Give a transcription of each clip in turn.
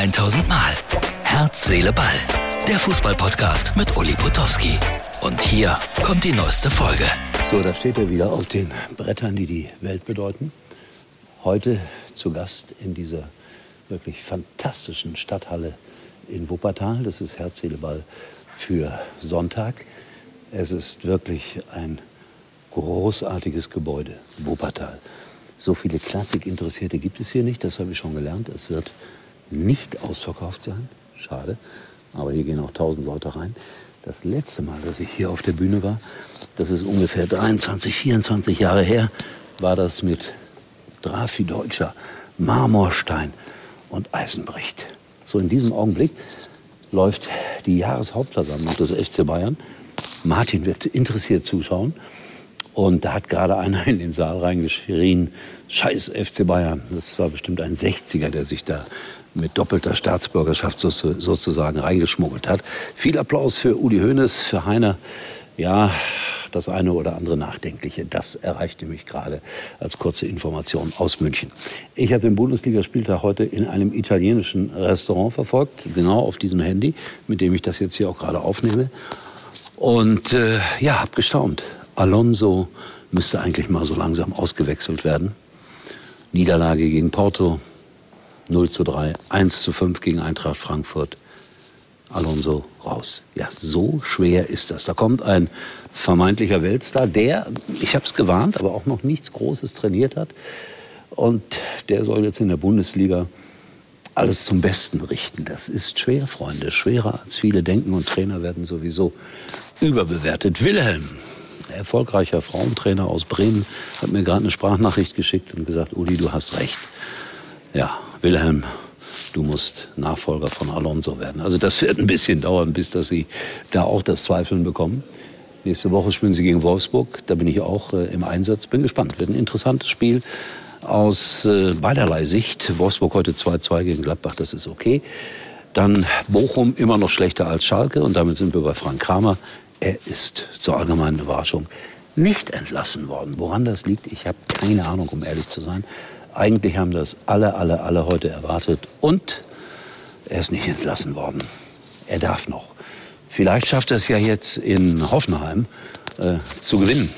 1000 Mal. Herz, Seele, Ball. Der Fußballpodcast mit Uli Potowski. Und hier kommt die neueste Folge. So, da steht er wieder auf den Brettern, die die Welt bedeuten. Heute zu Gast in dieser wirklich fantastischen Stadthalle in Wuppertal. Das ist Herz, Seele, Ball für Sonntag. Es ist wirklich ein großartiges Gebäude, Wuppertal. So viele Klassik-Interessierte gibt es hier nicht, das habe ich schon gelernt. Es wird nicht ausverkauft sein, schade, aber hier gehen auch tausend Leute rein. Das letzte Mal, dass ich hier auf der Bühne war, das ist ungefähr 23, 24 Jahre her, war das mit Drafi Deutscher, Marmorstein und Eisenbricht. So in diesem Augenblick läuft die Jahreshauptversammlung des FC Bayern. Martin wird interessiert zuschauen. Und da hat gerade einer in den Saal reingeschrien, scheiß FC Bayern. Das war bestimmt ein 60er, der sich da mit doppelter Staatsbürgerschaft sozusagen reingeschmuggelt hat. Viel Applaus für Uli Hoeneß, für Heiner. Ja, das eine oder andere Nachdenkliche. Das erreichte mich gerade als kurze Information aus München. Ich habe den Bundesligaspieltag heute in einem italienischen Restaurant verfolgt, genau auf diesem Handy, mit dem ich das jetzt hier auch gerade aufnehme. Und äh, ja, habe gestaunt. Alonso müsste eigentlich mal so langsam ausgewechselt werden. Niederlage gegen Porto, 0 zu 3, 1 zu 5 gegen Eintracht Frankfurt. Alonso raus. Ja, so schwer ist das. Da kommt ein vermeintlicher Weltstar, der, ich habe es gewarnt, aber auch noch nichts Großes trainiert hat. Und der soll jetzt in der Bundesliga alles zum Besten richten. Das ist schwer, Freunde, schwerer als viele denken und Trainer werden sowieso überbewertet. Wilhelm, erfolgreicher Frauentrainer aus Bremen, hat mir gerade eine Sprachnachricht geschickt und gesagt, Uli, du hast recht. Ja, Wilhelm, du musst Nachfolger von Alonso werden. Also das wird ein bisschen dauern, bis dass sie da auch das Zweifeln bekommen. Nächste Woche spielen sie gegen Wolfsburg. Da bin ich auch äh, im Einsatz. Bin gespannt. Wird ein interessantes Spiel aus äh, beiderlei Sicht. Wolfsburg heute 2-2 gegen Gladbach, das ist okay. Dann Bochum immer noch schlechter als Schalke. Und damit sind wir bei Frank Kramer. Er ist zur allgemeinen Überraschung nicht entlassen worden. Woran das liegt, ich habe keine Ahnung, um ehrlich zu sein. Eigentlich haben das alle, alle, alle heute erwartet. Und er ist nicht entlassen worden. Er darf noch. Vielleicht schafft er es ja jetzt in Hoffenheim äh, zu gewinnen.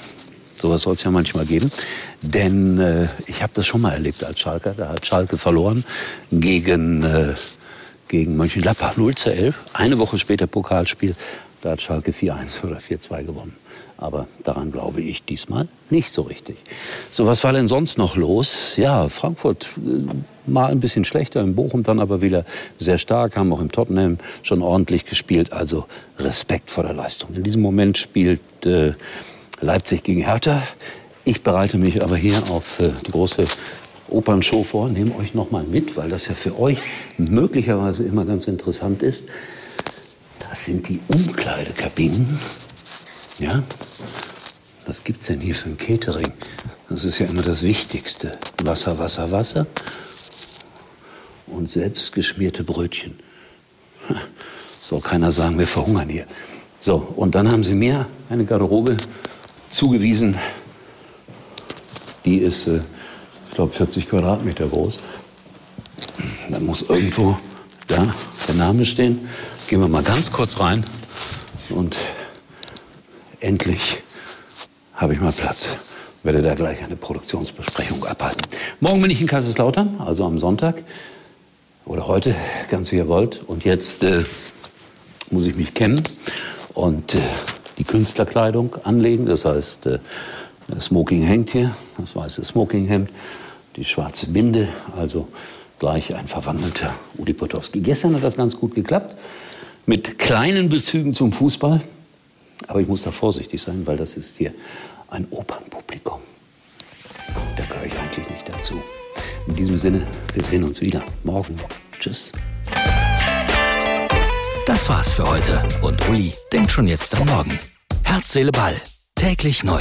Sowas soll es ja manchmal geben. Denn äh, ich habe das schon mal erlebt als Schalker. Da hat Schalke verloren gegen, äh, gegen Mönchengladbach 0 zu 11. Eine Woche später Pokalspiel da hat Schalke 4-1 oder 4-2 gewonnen. Aber daran glaube ich diesmal nicht so richtig. So, was war denn sonst noch los? Ja, Frankfurt äh, mal ein bisschen schlechter, in Bochum dann aber wieder sehr stark, haben auch im Tottenham schon ordentlich gespielt. Also Respekt vor der Leistung. In diesem Moment spielt äh, Leipzig gegen Hertha. Ich bereite mich aber hier auf äh, die große Opernshow vor. Nehme euch noch mal mit, weil das ja für euch möglicherweise immer ganz interessant ist. Das sind die Umkleidekabinen. Ja? Was gibt's denn hier für ein Catering? Das ist ja immer das Wichtigste. Wasser, Wasser, Wasser. Und selbstgeschmierte Brötchen. Soll keiner sagen, wir verhungern hier. So, und dann haben sie mir eine Garderobe zugewiesen. Die ist, äh, ich glaube, 40 Quadratmeter groß. Da muss irgendwo da der Name stehen. Gehen wir mal ganz kurz rein und endlich habe ich mal Platz. Werde da gleich eine Produktionsbesprechung abhalten. Morgen bin ich in Kaiserslautern, also am Sonntag. Oder heute, ganz wie ihr wollt. Und jetzt äh, muss ich mich kennen und äh, die Künstlerkleidung anlegen. Das heißt, äh, das Smoking hängt hier, das weiße Smokinghemd, die schwarze Binde, also gleich ein verwandelter Uli Potowski. Gestern hat das ganz gut geklappt mit kleinen Bezügen zum Fußball. Aber ich muss da vorsichtig sein, weil das ist hier ein Opernpublikum. Da gehöre ich eigentlich nicht dazu. In diesem Sinne, wir sehen uns wieder morgen. Tschüss. Das war's für heute. Und Uli denkt schon jetzt am Morgen. Herz, Seele, Ball. Täglich neu.